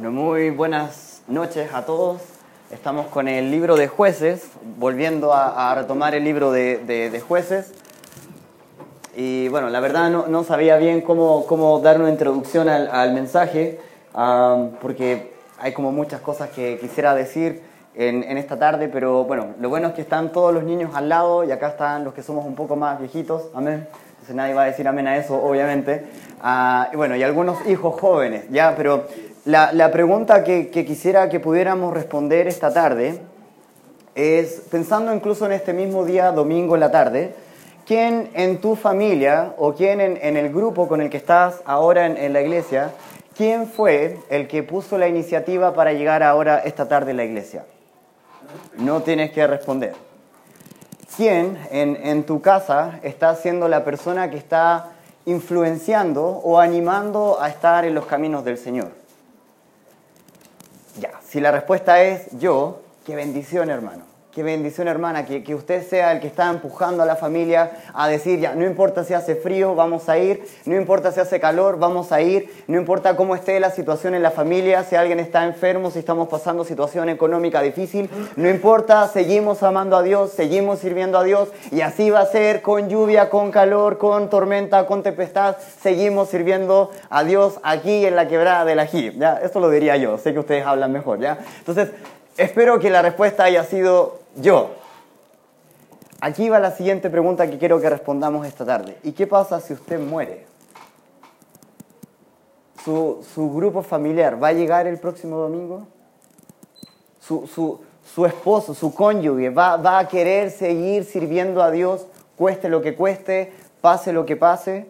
Bueno, muy buenas noches a todos. Estamos con el libro de jueces, volviendo a, retomar el libro de, jueces. Y bueno, la verdad no, sabía bien cómo, cómo, dar una introducción al, mensaje, porque hay como muchas cosas que quisiera decir en, en, esta tarde, pero bueno, lo bueno es que están todos los niños al lado y acá están los que somos un poco más viejitos, amén. Entonces nadie va a decir amén a eso, obviamente. Ah, y bueno, y algunos hijos jóvenes, ya, pero la, pregunta que, quisiera que pudiéramos responder esta tarde es, pensando incluso en este mismo día, domingo en la tarde, ¿quién en tu familia o quién en, el grupo con el que estás ahora en, la iglesia, quién fue el que puso la iniciativa para llegar ahora esta tarde a la iglesia? No tienes que responder. ¿Quién en tu casa está siendo la persona que está influenciando o animando a estar en los caminos del Señor? Ya, si la respuesta es yo, qué bendición hermano. Qué bendición, hermana, que, que, usted sea el que está empujando a la familia a decir, ya, no importa si hace frío, vamos a ir, no importa si hace calor, vamos a ir, no importa cómo esté la situación en la familia, si alguien está enfermo, si estamos pasando situación económica difícil, no importa, seguimos amando a Dios, seguimos sirviendo a Dios y así va a ser con lluvia, con calor, con tormenta, con tempestad, seguimos sirviendo a Dios aquí en la quebrada del ají, ¿ya? Esto lo diría yo, sé que ustedes hablan mejor, ¿ya? Entonces, espero que la respuesta haya sido yo. Aquí va la siguiente pregunta que quiero que respondamos esta tarde. ¿Y qué pasa si usted muere? ¿Su, grupo familiar va a llegar el próximo domingo? ¿Su, esposo, su cónyuge, va, va a querer seguir sirviendo a Dios, cueste lo que cueste, pase lo que pase?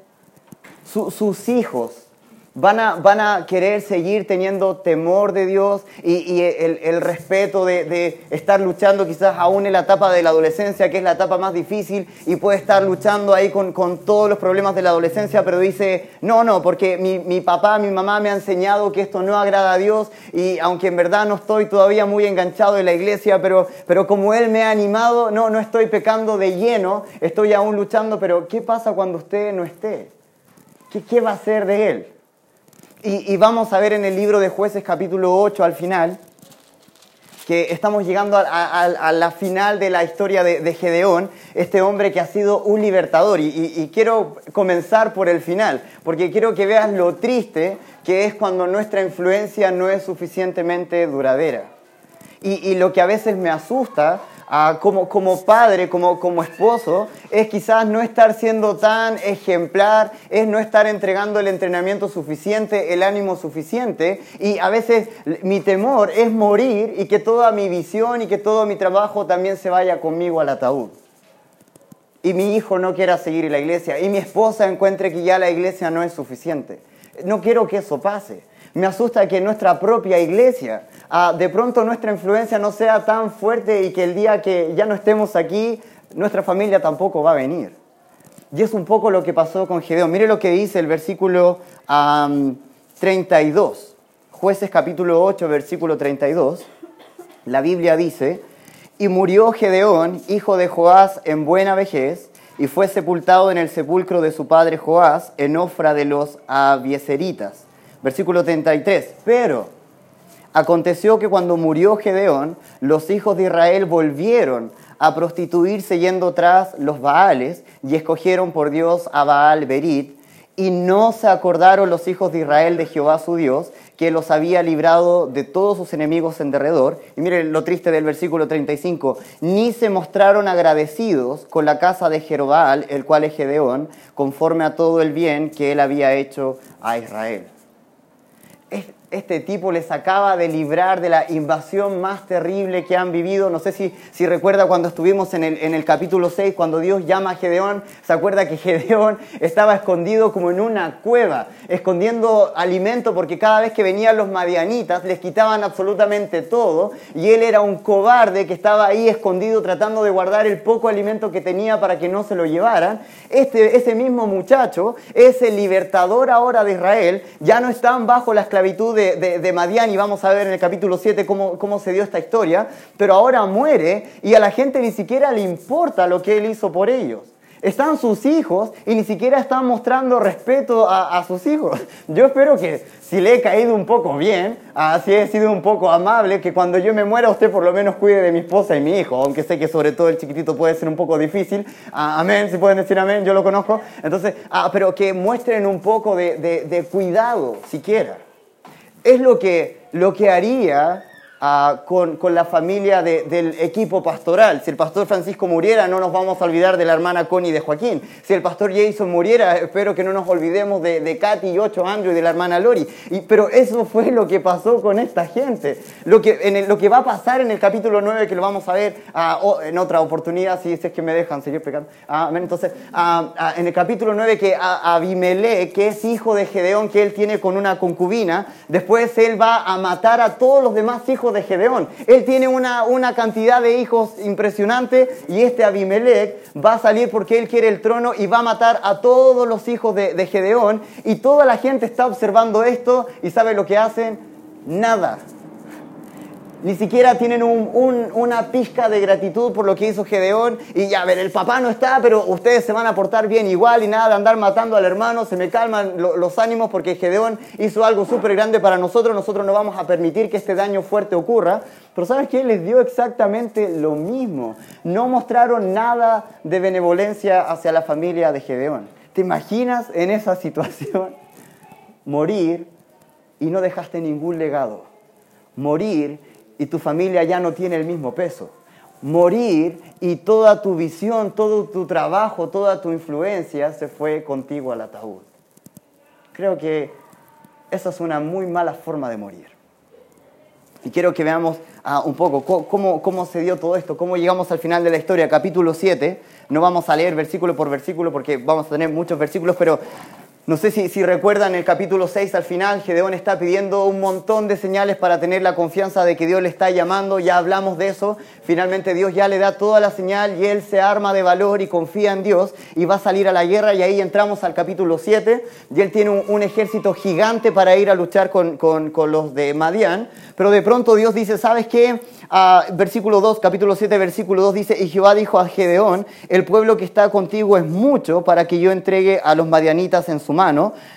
sus hijos Van a, van a, querer seguir teniendo temor de Dios y, el, el, respeto de, de, estar luchando quizás aún en la etapa de la adolescencia, que es la etapa más difícil, y puede estar luchando ahí con, con todos los problemas de la adolescencia, pero dice, no, no, porque mi, mi, papá, mi mamá me ha enseñado que esto no agrada a Dios, y aunque en verdad no estoy todavía muy enganchado en la iglesia, pero, pero como Él me ha animado, no, no estoy pecando de lleno, estoy aún luchando, pero ¿qué pasa cuando usted no esté? ¿Qué, qué va a hacer de Él? Y, vamos a ver en el libro de jueces capítulo 8 al final, que estamos llegando a, la final de la historia de, Gedeón, este hombre que ha sido un libertador. Y, quiero comenzar por el final, porque quiero que veas lo triste que es cuando nuestra influencia no es suficientemente duradera. y lo que a veces me asusta como, como, padre, como, como esposo, es quizás no estar siendo tan ejemplar, es no estar entregando el entrenamiento suficiente, el ánimo suficiente. Y a veces mi temor es morir y que toda mi visión y que todo mi trabajo también se vaya conmigo al ataúd. Y mi hijo no quiera seguir en la iglesia y mi esposa encuentre que ya la iglesia no es suficiente. No quiero que eso pase. Me asusta que nuestra propia iglesia, ah, de pronto nuestra influencia no sea tan fuerte y que el día que ya no estemos aquí, nuestra familia tampoco va a venir. Y es un poco lo que pasó con Gedeón. Mire lo que dice el versículo 32. Jueces capítulo 8, versículo 32. La Biblia dice, y murió Gedeón, hijo de Joás, en buena vejez, y fue sepultado en el sepulcro de su padre Joás, en Ofra de los Abieseritas Versículo 33. Pero aconteció que cuando murió Gedeón, los hijos de Israel volvieron a prostituirse yendo tras los Baales y escogieron por Dios a Baal Berit. Y no se acordaron los hijos de Israel de Jehová su Dios, que los había librado de todos sus enemigos en derredor. Y miren lo triste del versículo 35. Ni se mostraron agradecidos con la casa de Jerobal, el cual es Gedeón, conforme a todo el bien que él había hecho a Israel este tipo les acaba de librar de la invasión más terrible que han vivido. No sé si, si recuerda cuando estuvimos en el, en el capítulo 6, cuando Dios llama a Gedeón, se acuerda que Gedeón estaba escondido como en una cueva, escondiendo alimento porque cada vez que venían los madianitas les quitaban absolutamente todo y él era un cobarde que estaba ahí escondido tratando de guardar el poco alimento que tenía para que no se lo llevaran. Este, ese mismo muchacho es el libertador ahora de Israel, ya no están bajo la esclavitud Madián y vamos a ver en el capítulo 7 cómo, cómo se dio esta historia, pero ahora muere y a la gente ni siquiera le importa lo que él hizo por ellos. Están sus hijos y ni siquiera están mostrando respeto a, sus hijos. Yo espero que si le he caído un poco bien, si he sido un poco amable, que cuando yo me muera usted por lo menos cuide de mi esposa y mi hijo, aunque sé que sobre todo el chiquitito puede ser un poco difícil. amén, si pueden decir amén, yo lo conozco. Entonces, ah, pero que muestren un poco de, de cuidado, siquiera. Es lo que, lo que haría con, con, la familia del equipo pastoral. Si el pastor Francisco muriera, no nos vamos a olvidar de la hermana Connie de Joaquín. Si el pastor Jason muriera, espero que no nos olvidemos de, de Katy y ocho Andrew y de la hermana Lori. Y, pero eso fue lo que pasó con esta gente. Lo que, en lo que va a pasar en el capítulo 9, que lo vamos a ver en otra oportunidad, si es que me dejan seguir pecando. entonces, en el capítulo 9, que Abimelech, que es hijo de Gedeón, que él tiene con una concubina, después él va a matar a todos los demás hijos de Gedeón. Él tiene una, una cantidad de hijos impresionante y este Abimelech va a salir porque él quiere el trono y va a matar a todos los hijos de, de Gedeón. Y toda la gente está observando esto y ¿sabe lo que hacen? Nada ni siquiera tienen una pizca de gratitud por lo que hizo Gedeón. Y ya, a ver, el papá no está, pero ustedes se van a portar bien igual y nada de andar matando al hermano. Se me calman los ánimos porque Gedeón hizo algo súper grande para nosotros. Nosotros no vamos a permitir que este daño fuerte ocurra. Pero ¿sabes qué? Les dio exactamente lo mismo. No mostraron nada de benevolencia hacia la familia de Gedeón. ¿Te imaginas en esa situación morir y no dejaste ningún legado? Morir y tu familia ya no tiene el mismo peso. Morir y toda tu visión, todo tu trabajo, toda tu influencia se fue contigo al ataúd. Creo que esa es una muy mala forma de morir. Y quiero que veamos ah, un poco cómo, cómo se dio todo esto, cómo llegamos al final de la historia, capítulo 7. No vamos a leer versículo por versículo porque vamos a tener muchos versículos, pero no sé si, si, recuerdan el capítulo 6 al final, Gedeón está pidiendo un montón de señales para tener la confianza de que Dios le está llamando, ya hablamos de eso, finalmente Dios ya le da toda la señal y él se arma de valor y confía en Dios y va a salir a la guerra y ahí entramos al capítulo 7 y él tiene un, ejército gigante para ir a luchar con, con, con los de Madián, pero de pronto Dios dice, ¿sabes qué? versículo 2, capítulo 7, versículo 2 dice, y Jehová dijo a Gedeón, el pueblo que está contigo es mucho para que yo entregue a los madianitas en su mano,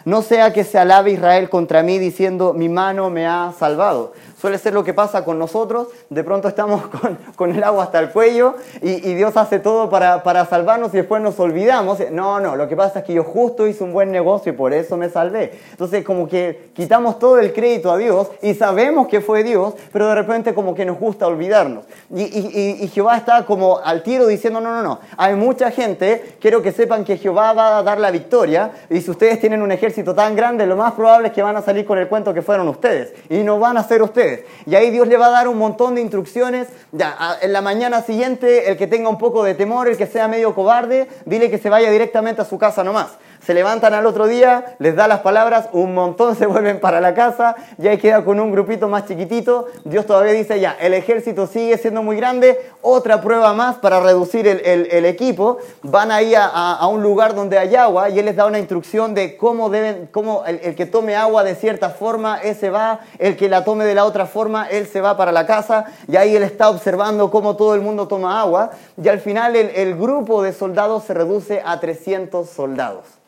no sea que se alabe Israel contra mí diciendo, mi mano me ha salvado. Suele ser lo que pasa con nosotros, de pronto estamos con, el agua hasta el cuello y, Dios hace todo para, para, salvarnos y después nos olvidamos. No, no, lo que pasa es que yo justo hice un buen negocio y por eso me salvé. Entonces como que quitamos todo el crédito a Dios y sabemos que fue Dios, pero de repente como que nos gusta olvidarnos. Y, y, Jehová está como al tiro diciendo, no, no, no, hay mucha gente, quiero que sepan que Jehová va a dar la victoria y si ustedes tienen un ejército tan grande, lo más probable es que van a salir con el cuento que fueron ustedes y no van a ser ustedes. Y ahí Dios le va a dar un montón de instrucciones. Ya, en la mañana siguiente, el que tenga un poco de temor, el que sea medio cobarde, dile que se vaya directamente a su casa nomás se levantan al otro día, les da las palabras, un montón se vuelven para la casa, ya ahí queda con un grupito más chiquitito. Dios todavía dice ya, el ejército sigue siendo muy grande, otra prueba más para reducir el, equipo. Van ahí a, un lugar donde hay agua y Él les da una instrucción de cómo deben, cómo el, el, que tome agua de cierta forma, ese va, el que la tome de la otra forma, él se va para la casa y ahí Él está observando cómo todo el mundo toma agua y al final el, el grupo de soldados se reduce a 300 soldados.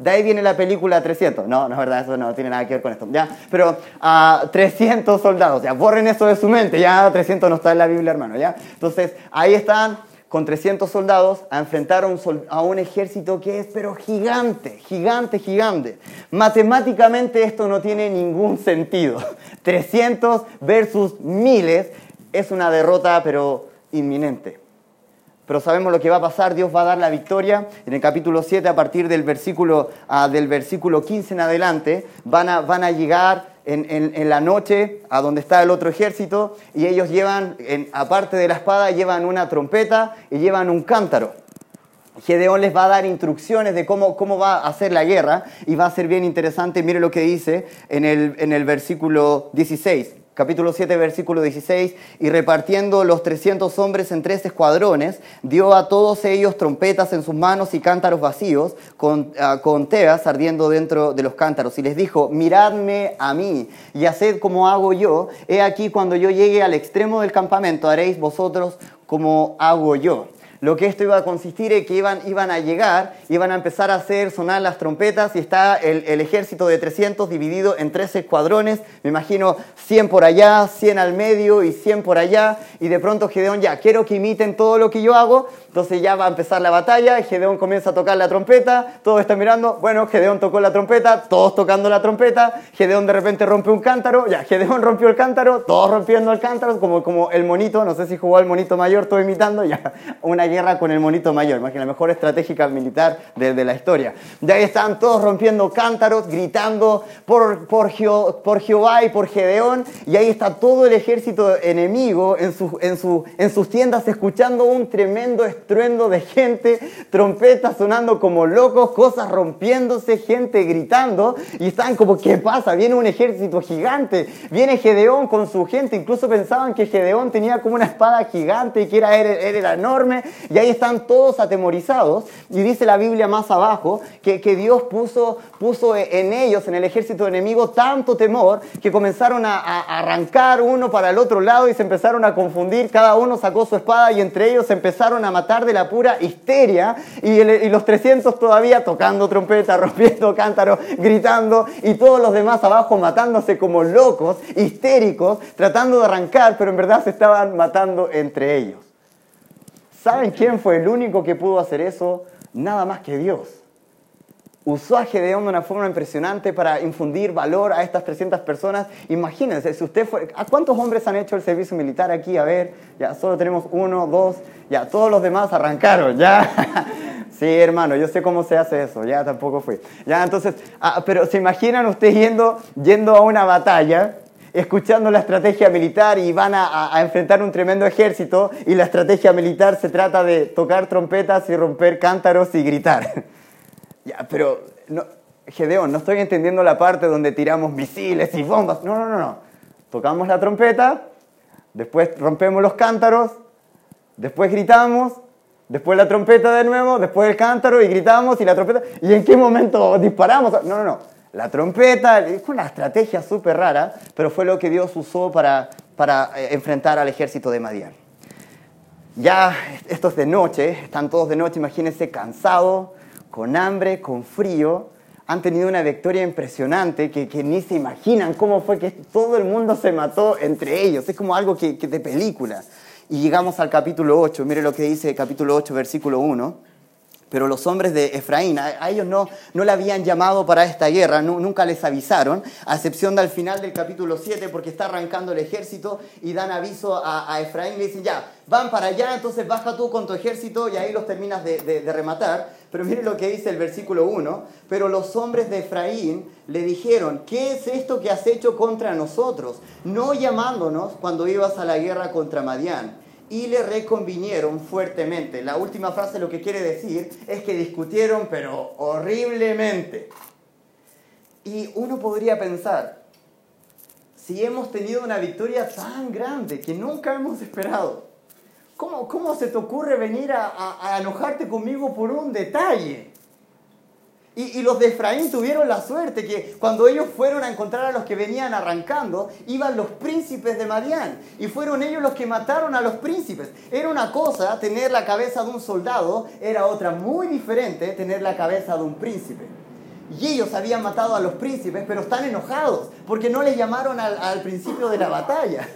De ahí viene la película 300. No, no es verdad, eso no tiene nada que ver con esto. ¿ya? Pero a 300 soldados, ya, borren eso de su mente, ya 300 no está en la Biblia, hermano. ¿ya? Entonces, ahí están con 300 soldados a enfrentar a un, a un ejército que es, pero gigante, gigante, gigante. Matemáticamente esto no tiene ningún sentido. 300 versus miles es una derrota, pero inminente pero sabemos lo que va a pasar, Dios va a dar la victoria. En el capítulo 7, a partir del versículo, ah, del versículo 15 en adelante, van a, van a llegar en, en, la noche a donde está el otro ejército y ellos llevan, aparte de la espada, llevan una trompeta y llevan un cántaro. Gedeón les va a dar instrucciones de cómo, cómo va a hacer la guerra y va a ser bien interesante. Mire lo que dice en el, en el versículo 16 capítulo 7, versículo 16, y repartiendo los 300 hombres en tres escuadrones, dio a todos ellos trompetas en sus manos y cántaros vacíos, con, ah, con teas ardiendo dentro de los cántaros, y les dijo, miradme a mí y haced como hago yo, he aquí cuando yo llegue al extremo del campamento haréis vosotros como hago yo. Lo que esto iba a consistir es que iban, iban a llegar, iban a empezar a hacer sonar las trompetas y está el, el, ejército de 300 dividido en tres escuadrones, me imagino 100 por allá, 100 al medio y 100 por allá, y de pronto Gedeón ya, quiero que imiten todo lo que yo hago, entonces ya va a empezar la batalla, Gedeón comienza a tocar la trompeta, todos están mirando, bueno, Gedeón tocó la trompeta, todos tocando la trompeta, Gedeón de repente rompe un cántaro, ya, Gedeón rompió el cántaro, todos rompiendo el cántaro, como, como el monito, no sé si jugó al monito mayor, todo imitando, ya, una guerra con el monito mayor, que la mejor estratégica militar de, de la historia. Ya ahí están todos rompiendo cántaros, gritando por, por, por Jehová y por Gedeón, y ahí está todo el ejército enemigo en, su, en, su, en sus tiendas escuchando un tremendo estruendo de gente, trompetas sonando como locos, cosas rompiéndose, gente gritando, y están como, ¿qué pasa? Viene un ejército gigante, viene Gedeón con su gente, incluso pensaban que Gedeón tenía como una espada gigante y que era, era, era enorme, y ahí están todos atemorizados, y dice la Biblia más abajo que, que Dios puso, puso en ellos, en el ejército enemigo, tanto temor que comenzaron a, a arrancar uno para el otro lado y se empezaron a confundir, cada uno sacó su espada y entre ellos empezaron a matar de la pura histeria y, y los 300 todavía tocando trompeta, rompiendo cántaros, gritando y todos los demás abajo matándose como locos, histéricos, tratando de arrancar, pero en verdad se estaban matando entre ellos. ¿Saben quién fue el único que pudo hacer eso? Nada más que Dios. Usó a Gedeón de una forma impresionante para infundir valor a estas 300 personas. Imagínense, si usted fue... ¿A cuántos hombres han hecho el servicio militar aquí? A ver, ya solo tenemos uno, dos, ya todos los demás arrancaron, ya. Sí, hermano, yo sé cómo se hace eso, ya tampoco fui. Ya, entonces, ah, pero ¿se imaginan ustedes yendo, yendo a una batalla, escuchando la estrategia militar y van a, a, enfrentar un tremendo ejército y la estrategia militar se trata de tocar trompetas y romper cántaros y gritar? Pero, no, Gedeón, no estoy entendiendo la parte donde tiramos misiles y bombas. No, no, no. Tocamos la trompeta, después rompemos los cántaros, después gritamos, después la trompeta de nuevo, después el cántaro y gritamos y la trompeta. ¿Y en qué momento disparamos? No, no, no. La trompeta, es una estrategia súper rara, pero fue lo que Dios usó para, para enfrentar al ejército de Madián. Ya esto es de noche, están todos de noche, imagínense cansados, con hambre, con frío, han tenido una victoria impresionante que, ni se imaginan cómo fue que todo el mundo se mató entre ellos. Es como algo que, de película. Y llegamos al capítulo 8, mire lo que dice capítulo 8, versículo 1. Pero los hombres de Efraín, a, ellos no, no le habían llamado para esta guerra, nunca les avisaron, a excepción del final del capítulo 7, porque está arrancando el ejército y dan aviso a, Efraín, le dicen, ya, van para allá, entonces baja tú con tu ejército y ahí los terminas de rematar. Pero mire lo que dice el versículo 1, pero los hombres de Efraín le dijeron, ¿qué es esto que has hecho contra nosotros? No llamándonos cuando ibas a la guerra contra Madián y le reconvinieron fuertemente. La última frase lo que quiere decir es que discutieron, pero horriblemente. Y uno podría pensar, si hemos tenido una victoria tan grande que nunca hemos esperado, ¿cómo, cómo se te ocurre venir a, a, a enojarte conmigo por un detalle? Y, y, los de Efraín tuvieron la suerte que cuando ellos fueron a encontrar a los que venían arrancando, iban los príncipes de Madián. Y fueron ellos los que mataron a los príncipes. Era una cosa tener la cabeza de un soldado, era otra muy diferente tener la cabeza de un príncipe. Y ellos habían matado a los príncipes, pero están enojados porque no les llamaron al, al principio de la batalla.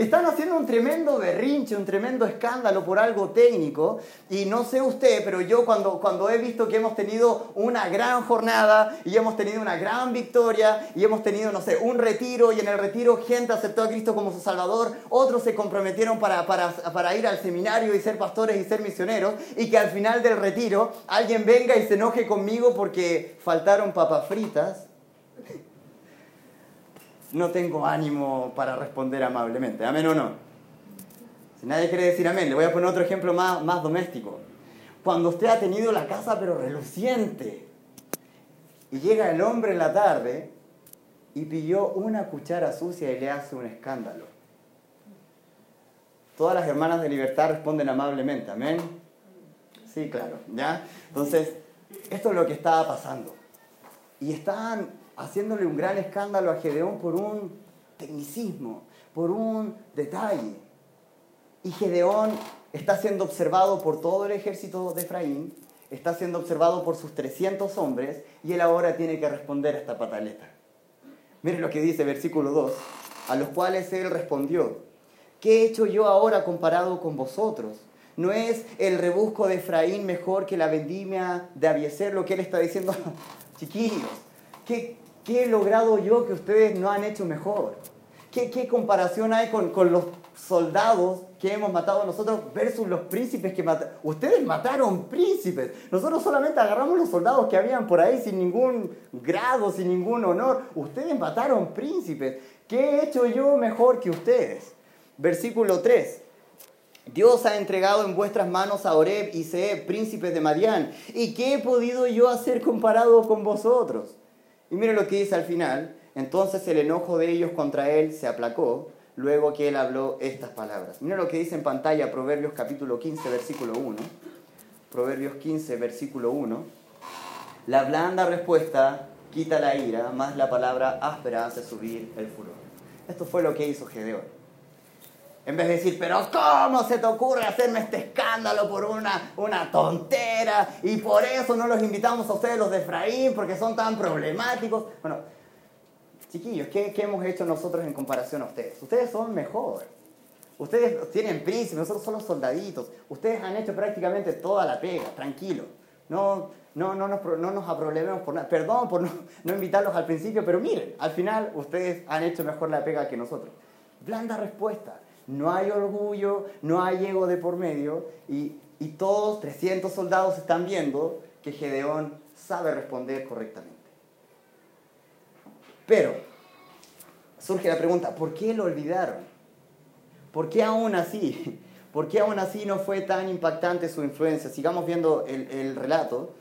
Están haciendo un tremendo berrinche, un tremendo escándalo por algo técnico. Y no sé usted, pero yo cuando, cuando he visto que hemos tenido una gran jornada y hemos tenido una gran victoria y hemos tenido, no sé, un retiro y en el retiro gente aceptó a Cristo como su Salvador, otros se comprometieron para, para, para ir al seminario y ser pastores y ser misioneros y que al final del retiro alguien venga y se enoje conmigo porque faltaron papas fritas no tengo ánimo para responder amablemente. ¿Amén o no? Si nadie quiere decir amén, le voy a poner otro ejemplo más, más doméstico. Cuando usted ha tenido la casa pero reluciente y llega el hombre en la tarde y pilló una cuchara sucia y le hace un escándalo. Todas las hermanas de libertad responden amablemente, amén. Sí, claro, ¿ya? Entonces, esto es lo que estaba pasando. Y estaban haciéndole un gran escándalo a Gedeón por un tecnicismo, por un detalle. Y Gedeón está siendo observado por todo el ejército de Efraín, está siendo observado por sus 300 hombres y él ahora tiene que responder a esta pataleta. Miren lo que dice versículo 2, a los cuales él respondió, ¿qué he hecho yo ahora comparado con vosotros? ¿No es el rebusco de Efraín mejor que la vendimia de Abieser? Lo que él está diciendo, chiquillos, ¿qué, ¿qué he logrado yo que ustedes no han hecho mejor? ¿Qué, qué comparación hay con, con los soldados que hemos matado nosotros versus los príncipes que mataron. Ustedes mataron príncipes. Nosotros solamente agarramos los soldados que habían por ahí sin ningún grado, sin ningún honor. Ustedes mataron príncipes. ¿Qué he hecho yo mejor que ustedes? Versículo 3. Dios ha entregado en vuestras manos a Oreb y Seb, príncipes de Madián. ¿Y qué he podido yo hacer comparado con vosotros? Y miren lo que dice al final. Entonces el enojo de ellos contra él se aplacó luego que él habló estas palabras. Mira lo que dice en pantalla Proverbios capítulo 15, versículo 1. Proverbios 15, versículo 1. La blanda respuesta quita la ira, más la palabra áspera hace subir el furor. Esto fue lo que hizo Gedeón. En vez de decir, pero ¿cómo se te ocurre hacerme este escándalo por una, una tontera? Y por eso no los invitamos a ustedes los de Efraín, porque son tan problemáticos. Bueno, Chiquillos, ¿qué, hemos hecho nosotros en comparación a ustedes? Ustedes son mejor. Ustedes tienen príncipes, nosotros somos soldaditos. Ustedes han hecho prácticamente toda la pega, tranquilo. No, no, no, nos, no nos aproblememos por nada. Perdón por no, no invitarlos al principio, pero miren, al final ustedes han hecho mejor la pega que nosotros. Blanda respuesta. No hay orgullo, no hay ego de por medio y, y todos, 300 soldados, están viendo que Gedeón sabe responder correctamente. Pero surge la pregunta, ¿por qué lo olvidaron? ¿Por qué aún así? ¿Por qué aún así no fue tan impactante su influencia? Sigamos viendo el, el relato.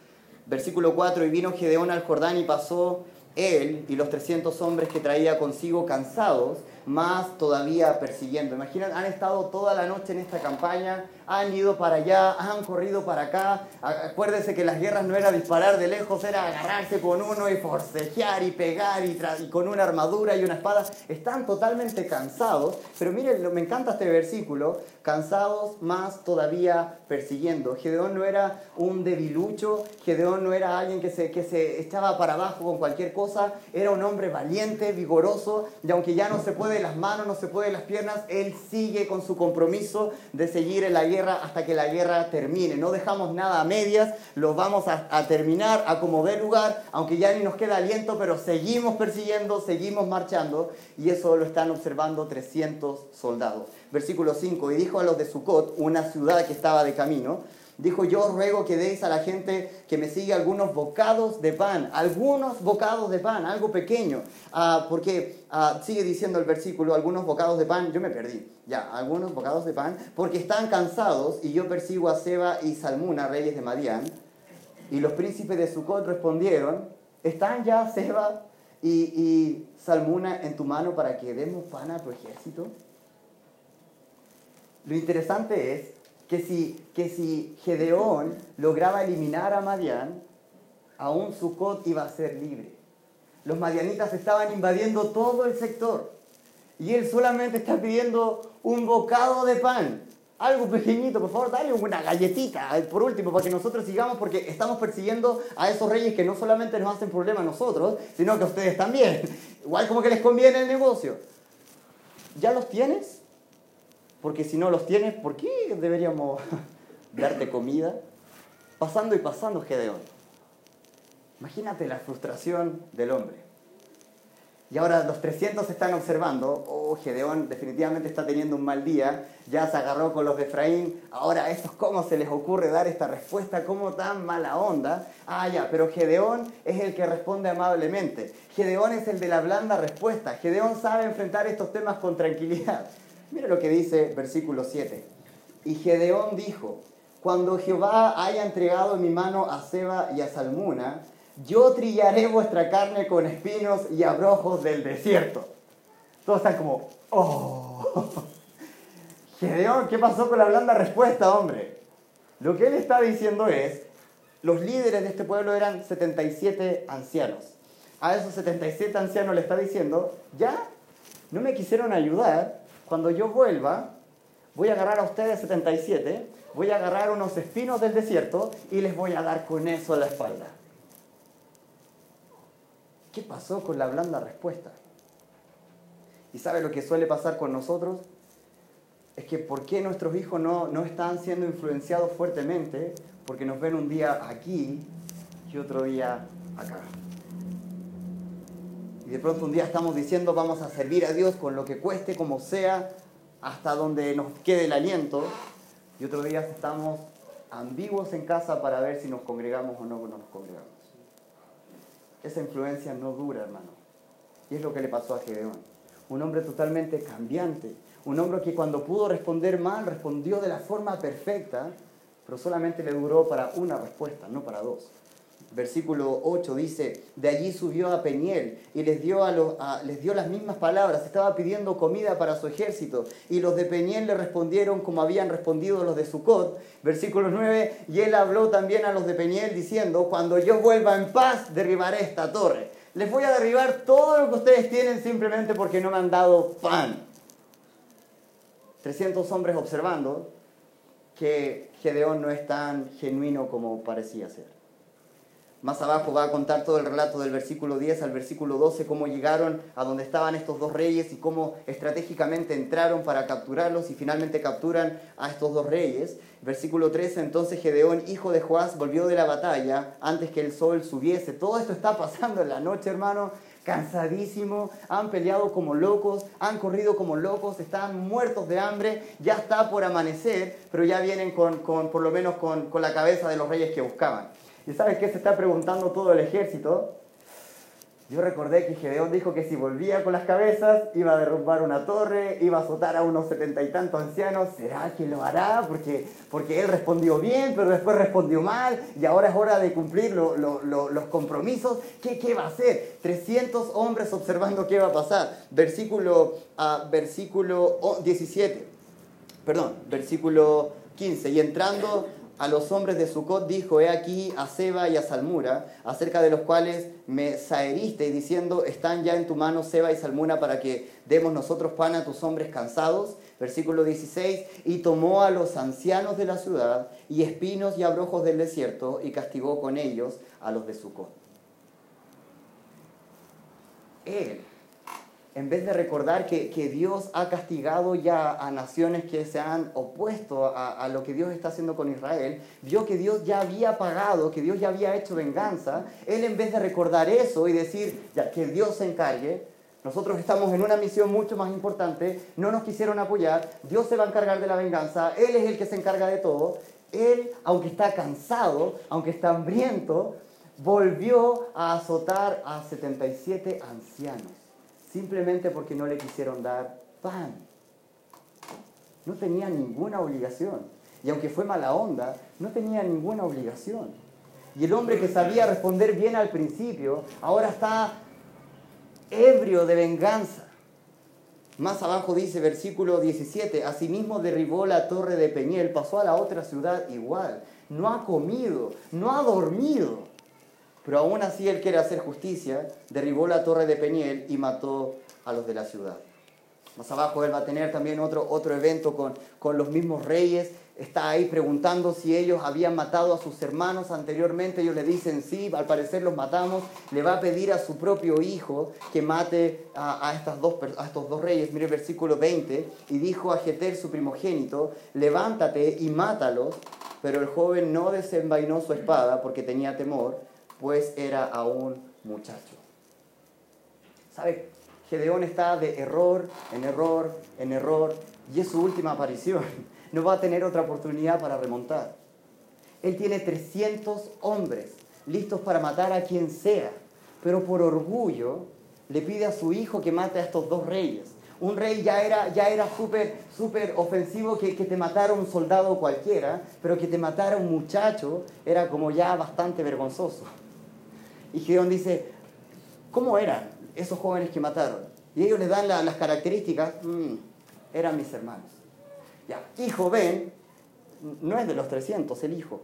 Versículo 4, y vino Gedeón al Jordán y pasó él y los 300 hombres que traía consigo cansados, más todavía persiguiendo. Imaginen, han estado toda la noche en esta campaña, han ido para allá, han corrido para acá. Acuérdense que las guerras no era disparar de lejos, era agarrarse con uno y forcejear y pegar y, con una armadura y una espada. Están totalmente cansados, pero miren, me encanta este versículo, cansados más todavía persiguiendo. Gedeón no era un debilucho, Gedeón no era alguien que se, que se echaba para abajo con cualquier cosa, era un hombre valiente, vigoroso, y aunque ya no se puede las manos, no se puede las piernas, él sigue con su compromiso de seguir en la guerra hasta que la guerra termine. No dejamos nada a medias, lo vamos a, terminar a como dé lugar, aunque ya ni nos queda aliento, pero seguimos persiguiendo, seguimos marchando y eso lo están observando 300 soldados. Versículo 5, y dijo a los de Sucot, una ciudad que estaba de camino, Dijo, yo ruego que deis a la gente que me sigue algunos bocados de pan, algunos bocados de pan, algo pequeño, ah, porque ah, sigue diciendo el versículo, algunos bocados de pan, yo me perdí, ya, algunos bocados de pan, porque están cansados y yo persigo a Seba y Salmuna, reyes de Madián. Y los príncipes de Sucot respondieron, ¿están ya Seba y, y Salmuna en tu mano para que demos pan a tu ejército? Lo interesante es que si, que si Gedeón lograba eliminar a Madián, aún Sucot iba a ser libre. Los madianitas estaban invadiendo todo el sector y él solamente está pidiendo un bocado de pan. Algo pequeñito, por favor, dale una galletita, eh, por último, para que nosotros sigamos, porque estamos persiguiendo a esos reyes que no solamente nos hacen problema a nosotros, sino que a ustedes también. Igual como que les conviene el negocio. ¿Ya los tienes? Porque si no los tienes, ¿por qué deberíamos darte comida? Pasando y pasando, Gedeón. Imagínate la frustración del hombre. Y ahora los 300 están observando, oh, Gedeón definitivamente está teniendo un mal día, ya se agarró con los de Efraín, ahora a estos cómo se les ocurre dar esta respuesta, cómo tan mala onda. Ah, ya, pero Gedeón es el que responde amablemente. Gedeón es el de la blanda respuesta. Gedeón sabe enfrentar estos temas con tranquilidad. Mira lo que dice versículo 7. Y Gedeón dijo, cuando Jehová haya entregado en mi mano a Seba y a Salmuna, yo trillaré vuestra carne con espinos y abrojos del desierto. Todos están como, oh. Gedeón, ¿qué pasó con la blanda respuesta, hombre? Lo que él está diciendo es, los líderes de este pueblo eran 77 ancianos. A esos 77 ancianos le está diciendo, ya, no me quisieron ayudar, cuando yo vuelva, voy a agarrar a ustedes 77, voy a agarrar unos espinos del desierto y les voy a dar con eso a la espalda. ¿Qué pasó con la blanda respuesta? ¿Y sabe lo que suele pasar con nosotros? Es que ¿por qué nuestros hijos no, no están siendo influenciados fuertemente? Porque nos ven un día aquí y otro día acá. Y de pronto un día estamos diciendo vamos a servir a Dios con lo que cueste, como sea, hasta donde nos quede el aliento. Y otro día estamos ambiguos en casa para ver si nos congregamos o no nos congregamos. Esa influencia no dura, hermano. Y es lo que le pasó a Gedeón. Un hombre totalmente cambiante. Un hombre que cuando pudo responder mal, respondió de la forma perfecta, pero solamente le duró para una respuesta, no para dos versículo 8 dice, de allí subió a Peniel y les dio, a los, les dio las mismas palabras, estaba pidiendo comida para su ejército y los de Peniel le respondieron como habían respondido los de Sucot. Versículo 9, y él habló también a los de Peniel diciendo, cuando yo vuelva en paz derribaré esta torre. Les voy a derribar todo lo que ustedes tienen simplemente porque no me han dado pan. 300 hombres observando que Gedeón no es tan genuino como parecía ser. Más abajo va a contar todo el relato del versículo 10 al versículo 12, cómo llegaron a donde estaban estos dos reyes y cómo estratégicamente entraron para capturarlos y finalmente capturan a estos dos reyes. Versículo 13, entonces Gedeón, hijo de Joás, volvió de la batalla antes que el sol subiese. Todo esto está pasando en la noche, hermano, cansadísimo, han peleado como locos, han corrido como locos, están muertos de hambre, ya está por amanecer, pero ya vienen con, con por lo menos con, con la cabeza de los reyes que buscaban. ¿Y sabes qué se está preguntando todo el ejército? Yo recordé que Gedeón dijo que si volvía con las cabezas iba a derrumbar una torre, iba a azotar a unos setenta y tantos ancianos. ¿Será que lo hará? Porque, porque él respondió bien, pero después respondió mal y ahora es hora de cumplir los compromisos. ¿Qué, ¿Qué, va a hacer? 300 hombres observando qué va a pasar. Versículo, uh, versículo 17, perdón, versículo 15. Y entrando a los hombres de Sucot dijo, he aquí a Seba y a Salmura, acerca de los cuales me saheriste, diciendo, están ya en tu mano Seba y Salmura para que demos nosotros pan a tus hombres cansados. Versículo 16, y tomó a los ancianos de la ciudad y espinos y abrojos del desierto y castigó con ellos a los de Sucot. Él en vez de recordar que, Dios ha castigado ya a naciones que se han opuesto a, lo que Dios está haciendo con Israel, vio que Dios ya había pagado, que Dios ya había hecho venganza, él en vez de recordar eso y decir, ya, que Dios se encargue, nosotros estamos en una misión mucho más importante, no nos quisieron apoyar, Dios se va a encargar de la venganza, Él es el que se encarga de todo, Él, aunque está cansado, aunque está hambriento, volvió a azotar a 77 ancianos simplemente porque no le quisieron dar pan. No tenía ninguna obligación. Y aunque fue mala onda, no tenía ninguna obligación. Y el hombre que sabía responder bien al principio, ahora está ebrio de venganza. Más abajo dice versículo 17, asimismo derribó la torre de Peñel, pasó a la otra ciudad igual. No ha comido, no ha dormido. Pero aún así él quiere hacer justicia, derribó la torre de Peniel y mató a los de la ciudad. Más abajo él va a tener también otro, otro evento con, con los mismos reyes. Está ahí preguntando si ellos habían matado a sus hermanos anteriormente. Ellos le dicen sí, al parecer los matamos. Le va a pedir a su propio hijo que mate a, estas dos, a estos dos reyes. Mire el versículo 20. Y dijo a Jeter, su primogénito, levántate y mátalos. Pero el joven no desenvainó su espada porque tenía temor pues era aún muchacho. ¿Sabe? Gedeón está de error en error en error y es su última aparición. No va a tener otra oportunidad para remontar. Él tiene 300 hombres listos para matar a quien sea, pero por orgullo le pide a su hijo que mate a estos dos reyes. Un rey ya era, ya era súper súper ofensivo que, que te matara un soldado cualquiera, pero que te matara un muchacho era como ya bastante vergonzoso. Y Gedeón dice, ¿cómo eran esos jóvenes que mataron? Y ellos le dan las características, mm, eran mis hermanos. Ya, hijo, ven, no es de los 300 el hijo.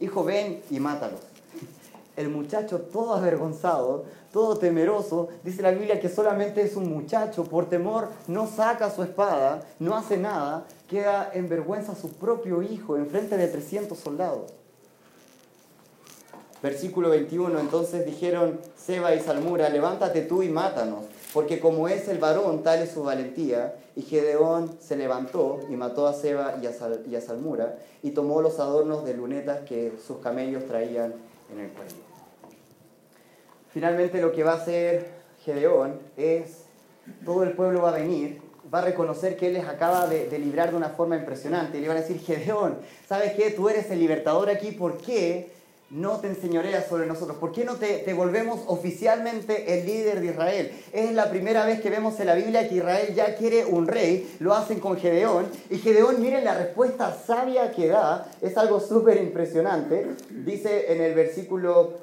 Hijo, ven y mátalos. el muchacho todo avergonzado, todo temeroso, dice la Biblia que solamente es un muchacho, por temor no saca su espada, no hace nada, queda en vergüenza a su propio hijo en frente de 300 soldados. Versículo 21, entonces dijeron Seba y Salmura, levántate tú y mátanos, porque como es el varón, tal es su valentía. Y Gedeón se levantó y mató a Seba y a, Salmura y tomó los adornos de lunetas que sus camellos traían en el cuello. Finalmente lo que va a hacer Gedeón es, todo el pueblo va a venir, va a reconocer que él les acaba de, de librar de una forma impresionante. Y le van a decir, Gedeón, ¿sabes qué? Tú eres el libertador aquí, ¿por qué? No te enseñoreas sobre nosotros? ¿Por qué no te, volvemos oficialmente el líder de Israel? Es la primera vez que vemos en la Biblia que Israel ya quiere un rey, lo hacen con Gedeón, y Gedeón, miren la respuesta sabia que da, es algo súper impresionante. Dice en el versículo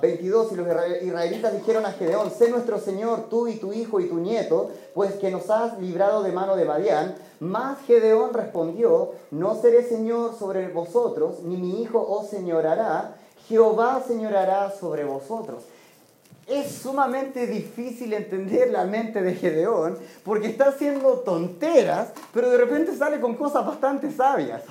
22, ah, y los israelitas dijeron a Gedeón, sé nuestro Señor, tú y tu hijo y tu nieto, pues que nos has librado de mano de Madián. Mas Gedeón respondió, no seré Señor sobre vosotros, ni mi hijo os señorará, Jehová señorará sobre vosotros. Es sumamente difícil entender la mente de Gedeón porque está haciendo tonteras, pero de repente sale con cosas bastante sabias.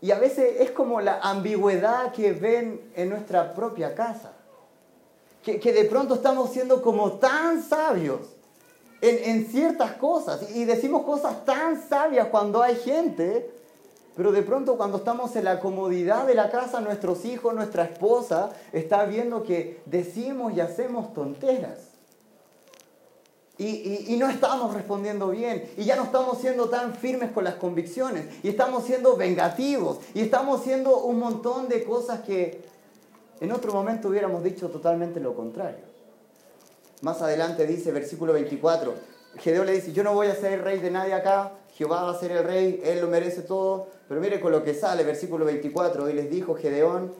Y a veces es como la ambigüedad que ven en nuestra propia casa. Que, que de pronto estamos siendo como tan sabios en, en, ciertas cosas y decimos cosas tan sabias cuando hay gente pero de pronto cuando estamos en la comodidad de la casa, nuestros hijos, nuestra esposa, está viendo que decimos y hacemos tonteras. Y, no estamos respondiendo bien. Y ya no estamos siendo tan firmes con las convicciones. Y estamos siendo vengativos. Y estamos haciendo un montón de cosas que en otro momento hubiéramos dicho totalmente lo contrario. Más adelante dice, versículo 24, Gedeón le dice, yo no voy a ser rey de nadie acá, Jehová va a ser el rey, Él lo merece todo. Pero mire con lo que sale, versículo 24, y les dijo Gedeón,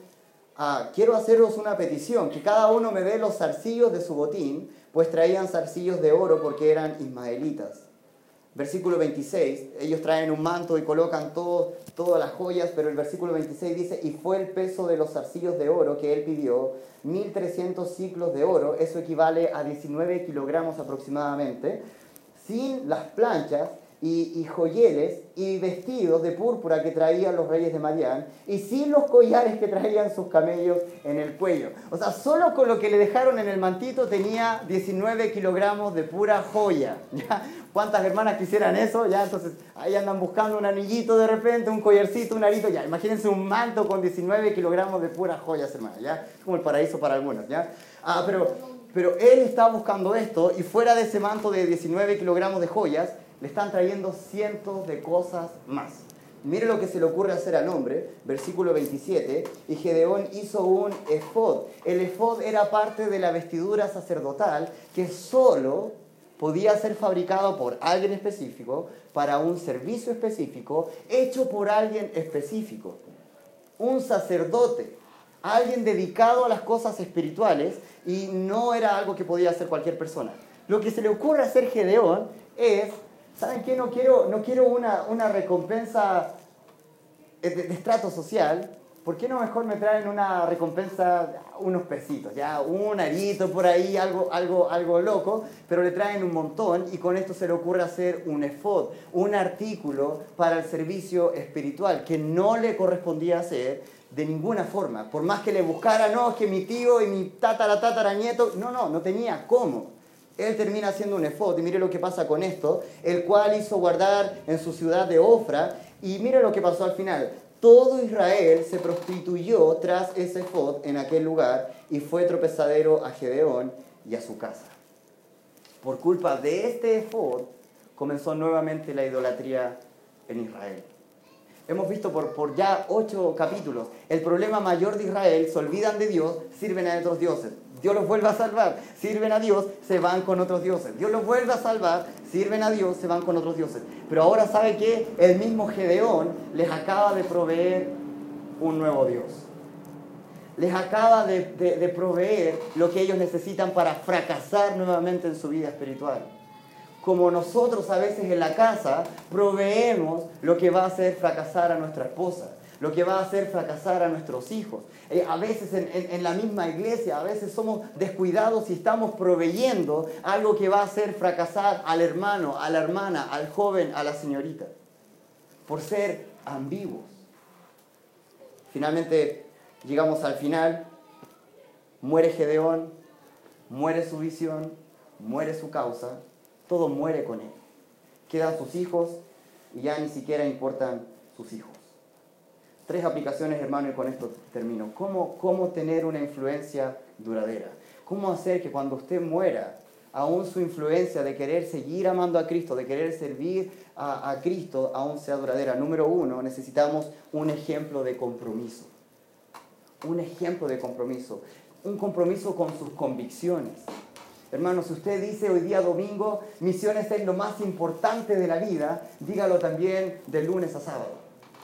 ah, quiero haceros una petición, que cada uno me dé los zarcillos de su botín, pues traían zarcillos de oro porque eran ismaelitas. Versículo 26, ellos traen un manto y colocan todo, todas las joyas, pero el versículo 26 dice, y fue el peso de los zarcillos de oro que él pidió, 1300 ciclos de oro, eso equivale a 19 kilogramos aproximadamente, sin las planchas y, joyeles y vestidos de púrpura que traían los reyes de Madián y sin los collares que traían sus camellos en el cuello. O sea, solo con lo que le dejaron en el mantito tenía 19 kilogramos de pura joya. ¿Cuántas hermanas quisieran eso? Ya, entonces ahí andan buscando un anillito de repente, un collarcito, un arito. Ya, imagínense un manto con 19 kilogramos de pura joyas, hermanas. Ya, como el paraíso para algunos. Ya, ah, pero, pero él estaba buscando esto y fuera de ese manto de 19 kilogramos de joyas, le están trayendo cientos de cosas más. Mire lo que se le ocurre hacer al hombre, versículo 27, y Gedeón hizo un efod. El efod era parte de la vestidura sacerdotal que solo podía ser fabricado por alguien específico, para un servicio específico, hecho por alguien específico. Un sacerdote, alguien dedicado a las cosas espirituales y no era algo que podía hacer cualquier persona. Lo que se le ocurre hacer Gedeón es ¿Saben qué? No quiero, no quiero una, una recompensa de, de, estrato social. ¿Por qué no mejor me traen una recompensa, unos pesitos, ya? Un arito por ahí, algo, algo, algo loco, pero le traen un montón y con esto se le ocurre hacer un efod, un artículo para el servicio espiritual que no le correspondía hacer de ninguna forma. Por más que le buscara, no, es que mi tío y mi tatara tatara nieto, no, no, no tenía cómo. Él termina haciendo un efod, y mire lo que pasa con esto, el cual hizo guardar en su ciudad de Ofra, y mire lo que pasó al final. Todo Israel se prostituyó tras ese efod en aquel lugar y fue tropezadero a Gedeón y a su casa. Por culpa de este efod comenzó nuevamente la idolatría en Israel. Hemos visto por, por ya ocho capítulos, el problema mayor de Israel, se olvidan de Dios, sirven a otros dioses. Dios los vuelve a salvar, sirven a Dios, se van con otros dioses. Dios los vuelve a salvar, sirven a Dios, se van con otros dioses. Pero ahora sabe que el mismo Gedeón les acaba de proveer un nuevo Dios. Les acaba de, de proveer lo que ellos necesitan para fracasar nuevamente en su vida espiritual como nosotros a veces en la casa proveemos lo que va a hacer fracasar a nuestra esposa. lo que va a hacer fracasar a nuestros hijos. Eh, a veces en, en, la misma iglesia, a veces somos descuidados y estamos proveyendo algo que va a hacer fracasar al hermano, a la hermana, al joven, a la señorita, por ser ambiguos. Finalmente llegamos al final, muere Gedeón, muere su visión, muere su causa, todo muere con él. Quedan sus hijos y ya ni siquiera importan sus hijos. Tres aplicaciones, hermano, y con esto termino. ¿Cómo, cómo tener una influencia duradera? ¿Cómo hacer que cuando usted muera, aún su influencia de querer seguir amando a Cristo, de querer servir a, a Cristo, aún sea duradera? Número uno, necesitamos un ejemplo de compromiso. Un ejemplo de compromiso. Un compromiso con sus convicciones. Hermano, si usted dice hoy día domingo, misiones es lo más importante de la vida, dígalo también de lunes a sábado,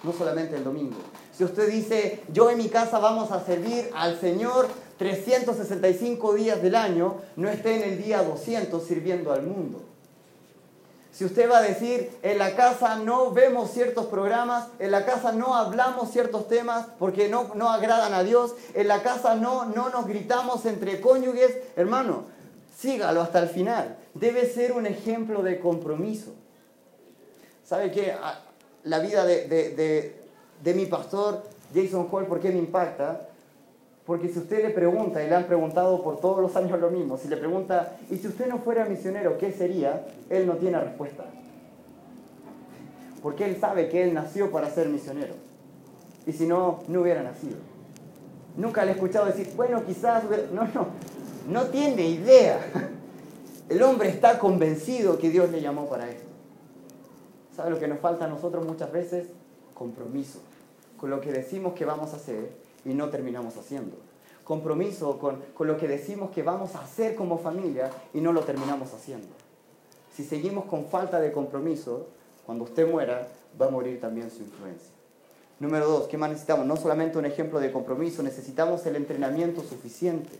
no solamente el domingo. Si usted dice, yo en mi casa vamos a servir al Señor 365 días del año, no esté en el día 200 sirviendo al mundo. Si usted va a decir, en la casa no vemos ciertos programas, en la casa no hablamos ciertos temas porque no, no agradan a Dios, en la casa no, no nos gritamos entre cónyuges, hermano, sígalo hasta el final. Debe ser un ejemplo de compromiso. ¿Sabe qué? La vida de, mi pastor, Jason Hall, ¿por qué me impacta? Porque si usted le pregunta, y le han preguntado por todos los años lo mismo, si le pregunta, ¿y si usted no fuera misionero, qué sería? Él no tiene respuesta. Porque él sabe que él nació para ser misionero. Y si no, no hubiera nacido. Nunca le he escuchado decir, bueno, quizás, no, no, no tiene idea. El hombre está convencido que Dios le llamó para esto. ¿Sabe lo que nos falta a nosotros muchas veces? Compromiso con lo que decimos que vamos a hacer y no terminamos haciendo. Compromiso con, con lo que decimos que vamos a hacer como familia y no lo terminamos haciendo. Si seguimos con falta de compromiso, cuando usted muera, va a morir también su influencia. Número dos, ¿qué más necesitamos? No solamente un ejemplo de compromiso, necesitamos el entrenamiento suficiente.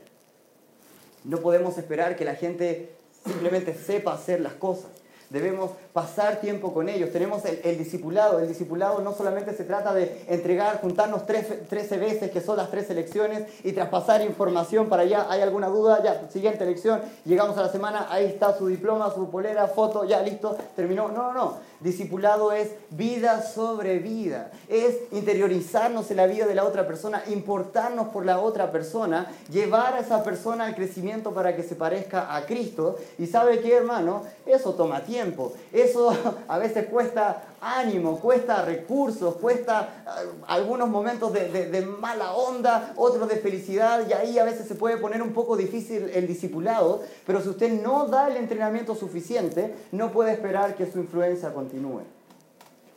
No podemos esperar que la gente simplemente sepa hacer las cosas. Debemos pasar tiempo con ellos. Tenemos el, discipulado. El discipulado no solamente se trata de entregar, juntarnos 13 veces, que son las tres elecciones, y traspasar información para allá. ¿Hay alguna duda? Ya, siguiente elección. Llegamos a la semana, ahí está su diploma, su polera, foto, ya listo, terminó. No, no, no. Discipulado es vida sobre vida, es interiorizarnos en la vida de la otra persona, importarnos por la otra persona, llevar a esa persona al crecimiento para que se parezca a Cristo. Y sabe qué, hermano, eso toma tiempo, eso a veces cuesta ánimo, cuesta recursos, cuesta eh, algunos momentos de, mala onda, otros de felicidad, y ahí a veces se puede poner un poco difícil el discipulado, pero si usted no da el entrenamiento suficiente, no puede esperar que su influencia continúe.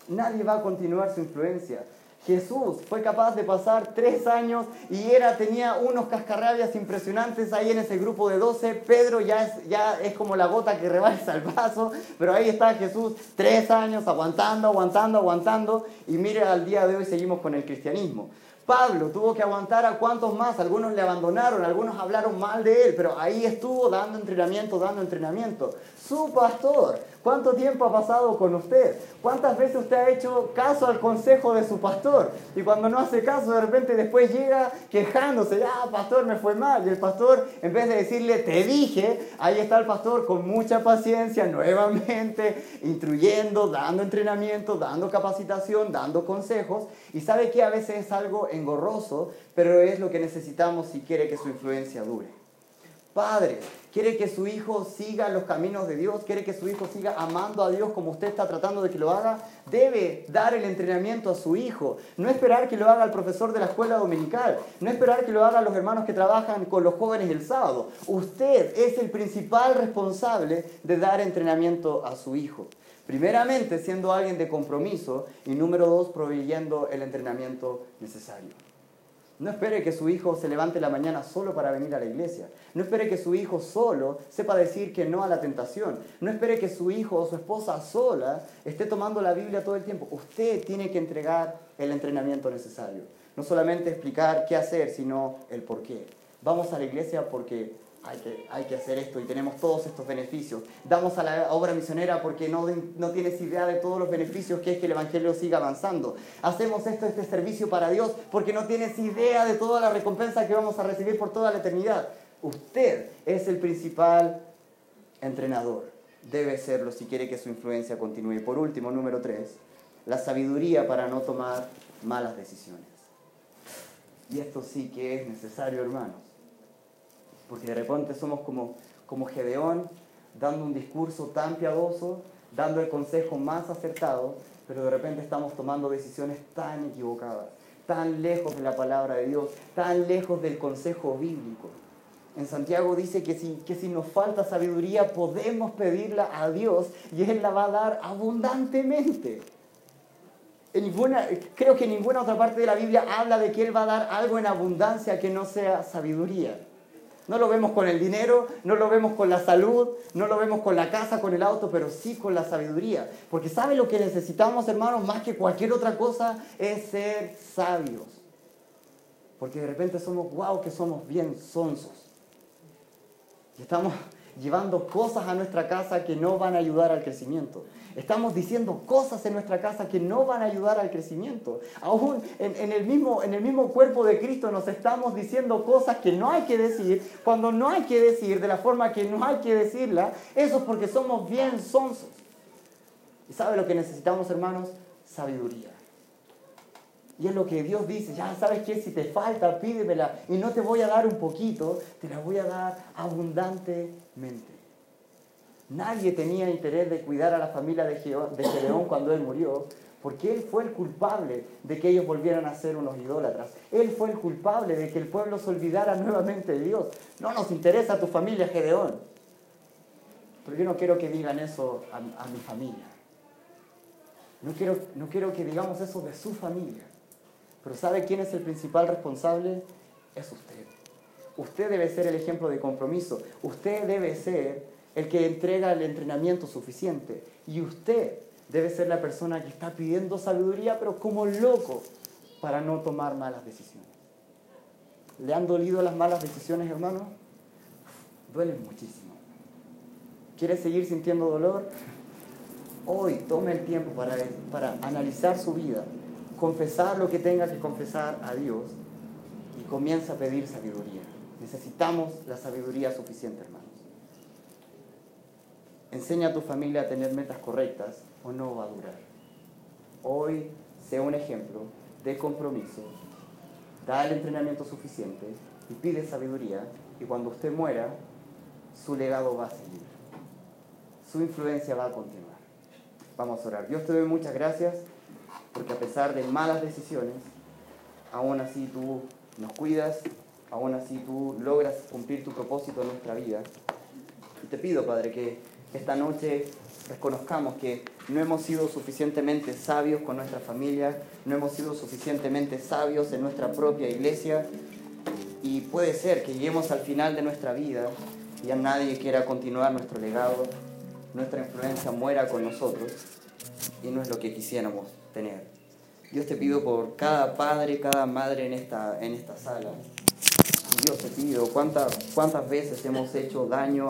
Nadie va a continuar su influencia. Jesús fue capaz de pasar tres años y era, tenía unos cascarrabias impresionantes ahí en ese grupo de doce. Pedro ya es, ya es como la gota que rebalsa el vaso, pero ahí está Jesús tres años aguantando, aguantando, aguantando. Y mire, al día de hoy seguimos con el cristianismo. Pablo tuvo que aguantar a cuantos más, algunos le abandonaron, algunos hablaron mal de él, pero ahí estuvo dando entrenamiento, dando entrenamiento. Su pastor ¿Cuánto tiempo ha pasado con usted? ¿Cuántas veces usted ha hecho caso al consejo de su pastor? Y cuando no hace caso, de repente después llega quejándose, ah, pastor, me fue mal. Y el pastor, en vez de decirle, te dije, ahí está el pastor con mucha paciencia, nuevamente, instruyendo, dando entrenamiento, dando capacitación, dando consejos. Y sabe que a veces es algo engorroso, pero es lo que necesitamos si quiere que su influencia dure. Padre, quiere que su hijo siga los caminos de Dios, quiere que su hijo siga amando a Dios como usted está tratando de que lo haga, debe dar el entrenamiento a su hijo. No esperar que lo haga el profesor de la escuela dominical, no esperar que lo hagan los hermanos que trabajan con los jóvenes el sábado. Usted es el principal responsable de dar entrenamiento a su hijo. Primeramente, siendo alguien de compromiso y número dos, proveyendo el entrenamiento necesario. No espere que su hijo se levante la mañana solo para venir a la iglesia. No espere que su hijo solo sepa decir que no a la tentación. No espere que su hijo o su esposa sola esté tomando la Biblia todo el tiempo. Usted tiene que entregar el entrenamiento necesario. No solamente explicar qué hacer, sino el por qué. Vamos a la iglesia porque hay que, hay que hacer esto y tenemos todos estos beneficios. Damos a la obra misionera porque no, no tienes idea de todos los beneficios que es que el Evangelio siga avanzando. Hacemos esto, este servicio para Dios porque no tienes idea de toda la recompensa que vamos a recibir por toda la eternidad. Usted es el principal entrenador. Debe serlo si quiere que su influencia continúe. Por último, número tres, la sabiduría para no tomar malas decisiones. Y esto sí que es necesario, hermanos. Porque de repente somos como, como Gedeón, dando un discurso tan piadoso, dando el consejo más acertado, pero de repente estamos tomando decisiones tan equivocadas, tan lejos de la palabra de Dios, tan lejos del consejo bíblico. En Santiago dice que si, que si nos falta sabiduría podemos pedirla a Dios y Él la va a dar abundantemente. En ninguna, creo que en ninguna otra parte de la Biblia habla de que Él va a dar algo en abundancia que no sea sabiduría. No lo vemos con el dinero, no lo vemos con la salud, no lo vemos con la casa, con el auto, pero sí con la sabiduría. Porque ¿sabe lo que necesitamos, hermanos? Más que cualquier otra cosa es ser sabios. Porque de repente somos, wow, que somos bien sonsos. Y estamos llevando cosas a nuestra casa que no van a ayudar al crecimiento. Estamos diciendo cosas en nuestra casa que no van a ayudar al crecimiento. Aún en, el mismo, en el mismo cuerpo de Cristo nos estamos diciendo cosas que no hay que decir, cuando no hay que decir, de la forma que no hay que decirla. Eso es porque somos bien sonsos. ¿Y sabe lo que necesitamos, hermanos? Sabiduría. Y es lo que Dios dice, ya sabes que si te falta, pídemela y no te voy a dar un poquito, te la voy a dar abundantemente. Nadie tenía interés de cuidar a la familia de Gedeón cuando él murió, porque él fue el culpable de que ellos volvieran a ser unos idólatras. Él fue el culpable de que el pueblo se olvidara nuevamente de Dios. No nos interesa tu familia, Gedeón. Pero yo no quiero que digan eso a, mi familia. No quiero, no quiero que digamos eso de su familia. Pero ¿sabe quién es el principal responsable? Es usted. Usted debe ser el ejemplo de compromiso. Usted debe ser el que entrega el entrenamiento suficiente. Y usted debe ser la persona que está pidiendo sabiduría, pero como loco, para no tomar malas decisiones. ¿Le han dolido las malas decisiones, hermano? Duelen muchísimo. ¿Quiere seguir sintiendo dolor? Hoy tome el tiempo para, para analizar su vida, confesar lo que tenga que confesar a Dios y comienza a pedir sabiduría. Necesitamos la sabiduría suficiente, hermano. Enseña a tu familia a tener metas correctas o no va a durar. Hoy sea un ejemplo de compromiso, da el entrenamiento suficiente y pide sabiduría y cuando usted muera, su legado va a seguir. Su influencia va a continuar. Vamos a orar. Dios te doy muchas gracias porque a pesar de malas decisiones, aún así tú nos cuidas, aún así tú logras cumplir tu propósito en nuestra vida. Te pido, Padre, que esta noche reconozcamos que no hemos sido suficientemente sabios con nuestra familia, no hemos sido suficientemente sabios en nuestra propia iglesia. Y puede ser que lleguemos al final de nuestra vida y a nadie quiera continuar nuestro legado, nuestra influencia muera con nosotros. Y no es lo que quisiéramos tener. Dios te pido por cada padre, cada madre en esta, en esta sala. Dios te pido cuántas, cuántas veces hemos hecho daño